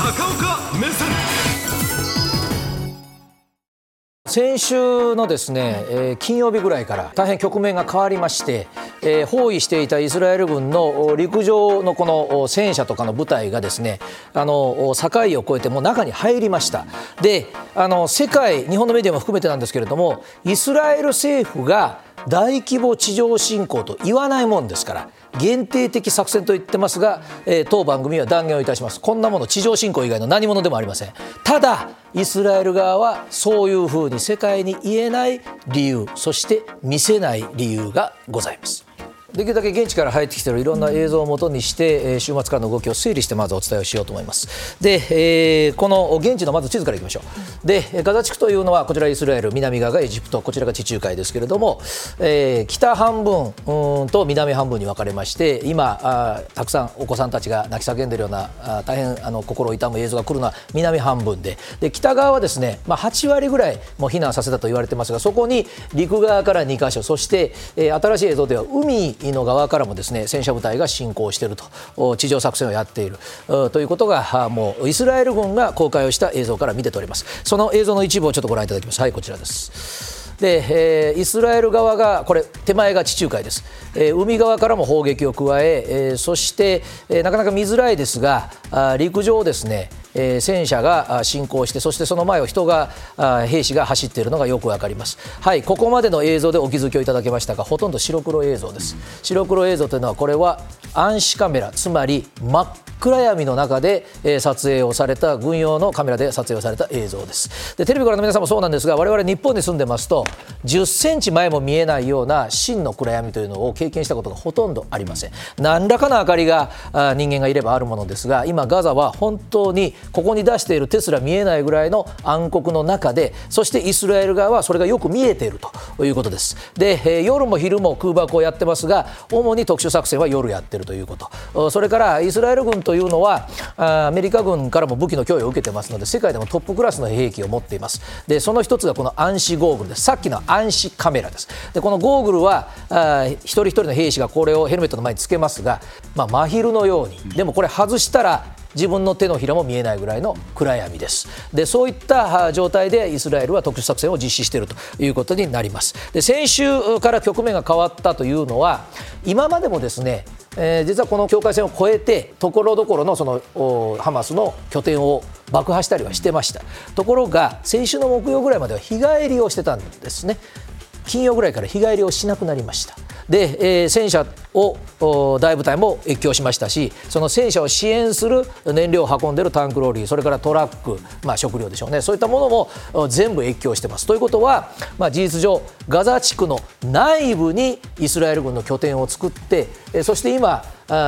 高岡目線。先週のですね、えー金曜日ぐらいから大変局面が変わりまして、えー包囲していたイスラエル軍の陸上のこの戦車とかの部隊がですねあの境を越えてもう中に入りました。であの世界日本のメディアも含めてなんですけれどもイスラエル政府が大規模地上侵攻と言わないもんですから限定的作戦と言ってますが、えー当番組は断言をいたします。こんなもの地上侵攻以外の何者でもありません。ただイスラエル側はそういうふうに世界に言えない理由そして見せない理由がございます。できるだけ現地から入ってきているいろんな映像をもとにして、えー週末からの動きを整理してまずお伝えをしようと思います。で、えーこの現地のまず地図からいきましょう。でえーガザ地区というのはこちらイスラエル南側がエジプトこちらが地中海ですけれども、えー北半分うーんと南半分に分かれまして今あーたくさんお子さんたちが泣き叫んでいるようなあー大変あの心を痛む映像が来るのは南半分で。で北側はですね、まあ、8割ぐらいもう避難させたと言われてますがそこに陸側から2箇所そして、えー新しい映像では海の側からもですね戦車部隊が進行していると。地上作戦をやっている。ということがもうイスラエル軍が公開をした映像から見て取れます。その映像の一部をちょっとご覧いただきます。はいこちらです。で、えーイスラエル側がこれ手前が地中海です、えー海側からも砲撃を加ええーそして、えなかなか見づらいですがあ陸上ですねえー戦車が進行してそしてその前を人があ兵士が走っているのがよくわかります。はいここまでの映像でお気づきをいただけましたがほとんど白黒映像です。白黒映像というのはこれは暗視カメラつまり真っ暗闇の中で、えー撮影をされた軍用のカメラで撮影をされた映像です。でテレビからの皆さんもそうなんですが我々日本に住んでますと10センチ前も見えないような真の暗闇というのを経験したことがほとんどありません。何らかの明かりがあ人間がいればあるものですが今ガザは本当にここに出しているテスラ見えないぐらいの暗黒の中でそしてイスラエル側はそれがよく見えているということです。で、えー夜も昼も空爆をやってますが主に特殊作戦は夜やってるということ。それからイスラエル軍とというのはアメリカ軍からも武器の供与を受けてますので世界でもトップクラスの兵器を持っています。でその一つがこの暗視ゴーグルです。さっきの暗視カメラです。でこのゴーグルはあ一人一人の兵士がこれをヘルメットの前につけますが、まあ、真昼のようにでもこれ外したら自分の手のひらも見えないぐらいの暗闇です。でそういった状態でイスラエルは特殊作戦を実施しているということになります。で先週から局面が変わったというのは今までもですねえー実はこの境界線を越えてところどころのそのハマスの拠点を爆破したりはしてました。ところが先週の木曜ぐらいまでは日帰りをしてたんですね。金曜ぐらいから日帰りをしなくなりました。で、えー戦車を大部隊も越境しましたしその戦車を支援する燃料を運んでいるタンクローリーそれからトラック、まあ、食料でしょうね。そういったものも全部越境してます。ということは、まあ、事実上ガザ地区の内部にイスラエル軍の拠点を作ってそして今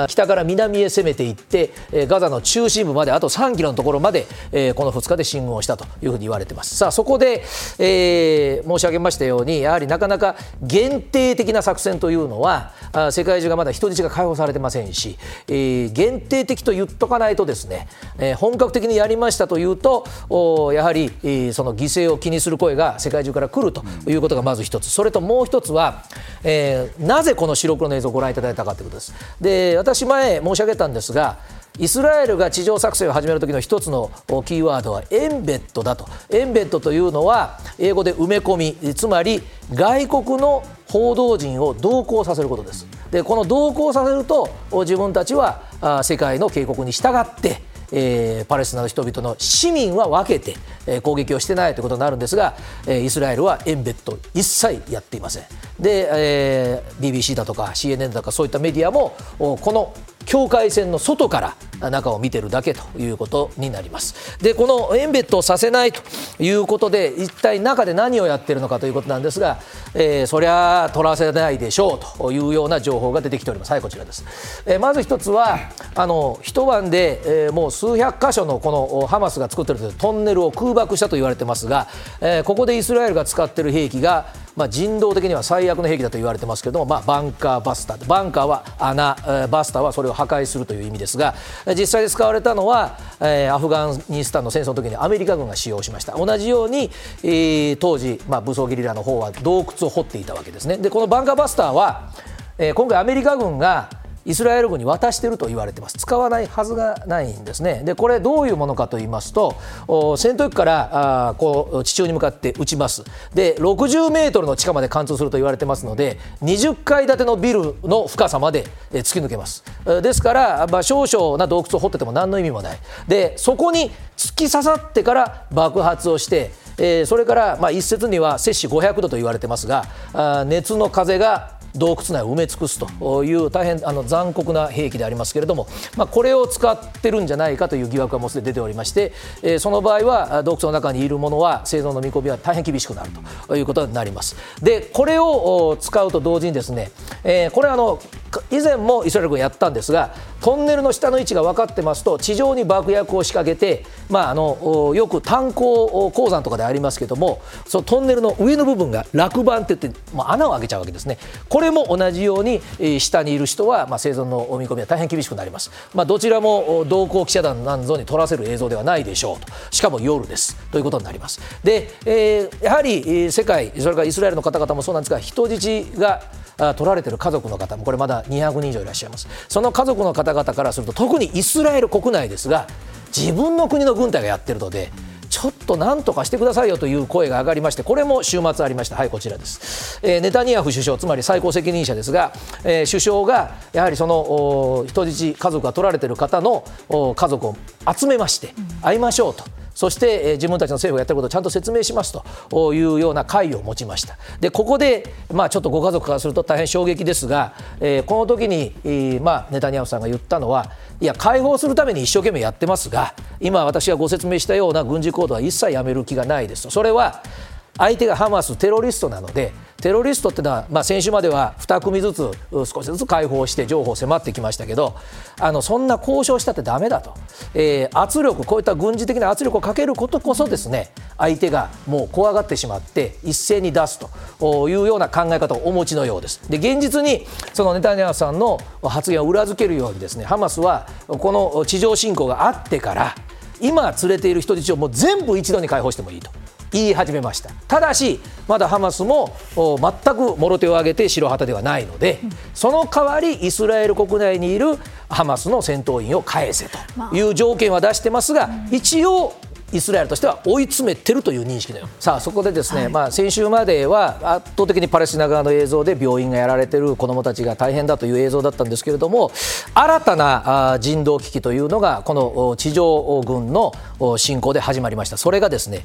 北から南へ攻めていって、ガザの中心部まであと3キロのところまで、この2日で進軍をしたというふうに言われています。さあそこで、えー申し上げましたようにやはりなかなか限定的な作戦というのは世界中がまだ人質が解放されてませんし、えー限定的と言っとかないとですね、えー本格的にやりましたというとおやはり、えーその犠牲を気にする声が世界中から来るということがまず一つそれともう一つは、えーなぜこの白黒の映像をご覧いただいたかということです。で私前申し上げたんですがイスラエルが地上作戦を始めるときの一つのキーワードはエンベッドだと。エンベッドというのは英語で埋め込み。つまり外国の報道陣を同行させることです。でこの同行させると自分たちは世界の警告に従ってえーパレスチナの人々の市民は分けて、えー攻撃をしてないということになるんですが、えーイスラエルはエンベッド一切やっていません。で、えー BBC だとか CNN だとかそういったメディアもおこの境界線の外から中を見てるだけということになります。でこのエンベッドをさせないということで一体中で何をやってるのかということなんですが、えーそりゃ取らせないでしょうというような情報が出てきております。はいこちらです、えーまず一つはあの一晩で、えーもう数百箇所のこのハマスが作ってるトンネルを空爆したと言われてますが、えーここでイスラエルが使ってる兵器がまあ、人道的には最悪の兵器だと言われてますけども、まあ、バンカーバスター。バンカーは穴、バスターはそれを破壊するという意味ですが実際に使われたのは、えアフガニスタンの戦争の時にアメリカ軍が使用しました。同じように、え当時、まあ、武装ゲリラの方は洞窟を掘っていたわけですね。でこのバンカーバスターは、え今回アメリカ軍がイスラエル軍に渡していると言われてます、使わないはずがないんですね、でこれ、どういうものかと言いますと、戦闘機からあこう地中に向かって撃ちます、で60メートルの地下まで貫通すると言われてますので、20階建てのビルの深さまで突き抜けます、ですから、まあ、少々な洞窟を掘ってても何の意味もない、でそこに突き刺さってから爆発をして、えー、それからまあ一説には摂氏500度と言われてますが、あ熱の風が洞窟内を埋め尽くすという大変あの残酷な兵器でありますけれども、まあ、これを使ってるんじゃないかという疑惑がもうすでに出ておりまして、えー、その場合は洞窟の中にいるものは生存の見込みは大変厳しくなるということになります。でこれを使うと同時にですね、えー、これはあの以前もイスラエル軍やったんですがトンネルの下の位置が分かってますと地上に爆薬を仕掛けて、まあ、あのよく炭鉱鉱山とかでありますけどもそのトンネルの上の部分が落盤って言って、まあ、穴を開けちゃうわけですね。これも同じように下にいる人は、まあ、生存の見込みは大変厳しくなります、まあ、どちらも同行記者団なんぞに撮らせる映像ではないでしょうと。しかも夜です。ということになります。で、えー、やはり世界それからイスラエルの方々もそうなんですが人質が取られている家族の方もこれまだ200人以上いらっしゃいます。その家族の方々からすると特にイスラエル国内ですが自分の国の軍隊がやってるのでちょっとなんとかしてくださいよという声が上がりましてこれも週末ありました。はいこちらです、えー、ネタニヤフ首相つまり最高責任者ですが、えー、首相がやはりその人質家族が取られている方の家族を集めまして会いましょうと。そして、え自分たちの政府がやってることをちゃんと説明しますというような会を持ちました。でここで、まあ、ちょっとご家族からすると大変衝撃ですが、えー、この時に、えー、まあ、ネタニヤフさんが言ったのはいや解放するために一生懸命やってますが今私がご説明したような軍事行動は一切やめる気がないですとそれは相手がハマステロリストなのでテロリストっていうのは、まあ、先週までは2組ずつ少しずつ解放して情報を迫ってきましたけどあのそんな交渉したってだめだと、えー、圧力こういった軍事的な圧力をかけることこそですね相手がもう怖がってしまって一斉に出すというような考え方をお持ちのようですで現実にそのネタニヤフさんの発言を裏付けるようにですねハマスはこの地上侵攻があってから今連れている人質をもう全部一度に解放してもいいと。言い始めました。ただしまだハマスも全くもろ手を挙げて白旗ではないので、その代わりイスラエル国内にいるハマスの戦闘員を返せという条件は出してますが、一応イスラエルとしては追い詰めてるという認識だよ。さあそこでですね、はい、まあ、先週までは圧倒的にパレスチナ側の映像で病院がやられてる子どもたちが大変だという映像だったんですけれども新たな人道危機というのがこの地上軍の侵攻で始まりました。それがですね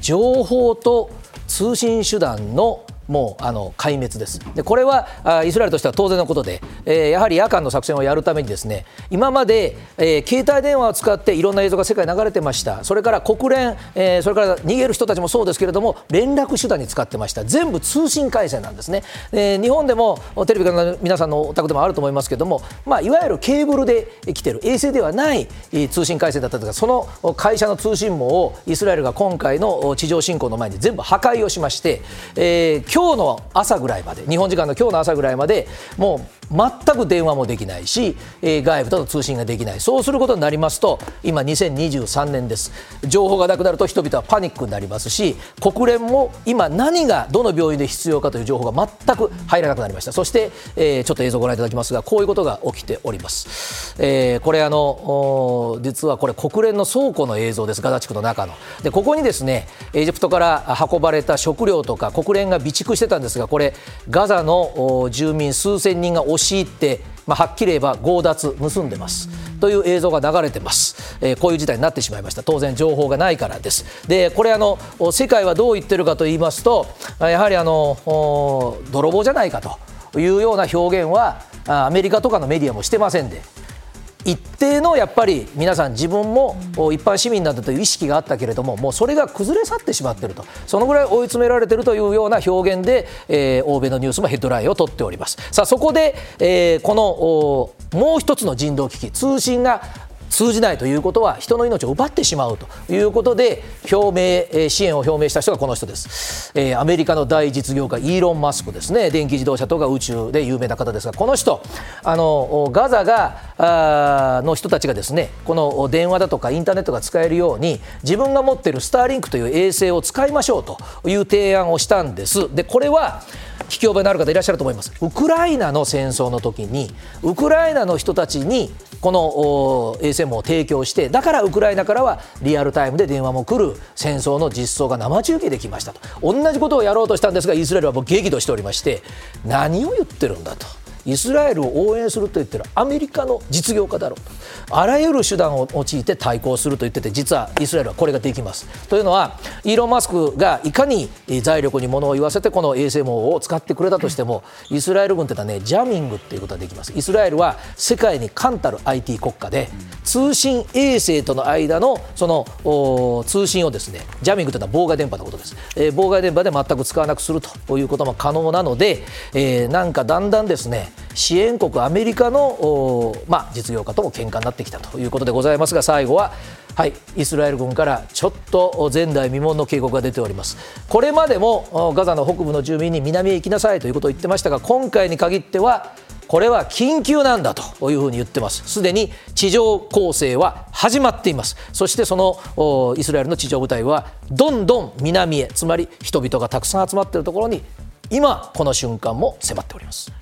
情報と通信手段のもうあの壊滅です。でこれはあイスラエルとしては当然のことで、えー、やはり夜間の作戦をやるためにですね今まで、えー、携帯電話を使っていろんな映像が世界に流れてました。それから国連、えー、それから逃げる人たちもそうですけれども連絡手段に使ってました。全部通信回線なんですね、えー、日本でもテレビの皆さんのお宅でもあると思いますけれども、まあ、いわゆるケーブルで来てる衛星ではない通信回線だったとかその会社の通信網をイスラエルが今回の地上侵攻の前に全部破壊をしまして、えー、今日の朝ぐらいまで日本時間の今日の朝ぐらいまでもう全く電話もできないし、えー、外部との通信ができない。そうすることになりますと今2023年です。情報がなくなると人々はパニックになりますし国連も今何がどの病院で必要かという情報が全く入らなくなりました。そして、えー、ちょっと映像をご覧いただきますがこういうことが起きております、えー、これあの実はこれ国連の倉庫の映像です。ガザ地区の中の。でここにですねエジプトから運ばれた食料とか国連が備蓄してたんですがこれガザの住民数千人が押し入って、まあ、はっきり言えば強奪盗んでます。という映像が流れてます、えー、こういう事態になってしまいました。当然情報がないからです。でこれあの世界はどう言ってるかと言いますとやはりあの泥棒じゃないかというような表現はアメリカとかのメディアもしてませんで一定のやっぱり皆さん自分も一般市民なんだという意識があったけれどももうそれが崩れ去ってしまっていると。そのぐらい追い詰められているというような表現で、えー、欧米のニュースもヘッドラインを取っております。さあそこで、えー、このもう一つの人道危機通信が通じないということは人の命を奪ってしまうということで表明支援を表明した人がこの人です、えー、アメリカの大実業家イーロン・マスクですね。電気自動車とか宇宙で有名な方ですがこの人あのガザがあの人たちがですねこの電話だとかインターネットが使えるように自分が持っているスターリンクという衛星を使いましょうという提案をしたんです。でこれは聞き覚えのある方いらっしゃると思いますウクライナの戦争の時にウクライナの人たちにこの衛星網を提供してだからウクライナからはリアルタイムで電話も来る戦争の実装が生中継できましたと同じことをやろうとしたんですがイスラエルはもう激怒しておりまして何を言ってるんだと。イスラエルを応援すると言ってるアメリカの実業家だろうとあらゆる手段を用いて対抗すると言ってて実はイスラエルはこれができます。というのはイーロン・マスクがいかに財力にものを言わせてこの衛星網を使ってくれたとしてもイスラエル軍というのはねジャミングっていうことはできます。イスラエルは世界に冠たる IT 国家で通信衛星との間のその通信をですねジャミングというのは妨害電波のことです、えー、妨害電波で全く使わなくするということも可能なので、えー、なんかだんだんですね支援国アメリカの、まあ、実業家とも喧嘩になってきたということでございますが最後は、はい、イスラエル軍からちょっと前代未聞の警告が出ております。これまでもガザの北部の住民に南へ行きなさいということを言ってましたが今回に限ってはこれは緊急なんだというふうに言ってます。すでに地上攻勢は始まっています。そしてそのイスラエルの地上部隊はどんどん南へつまり人々がたくさん集まっているところに今この瞬間も迫っております。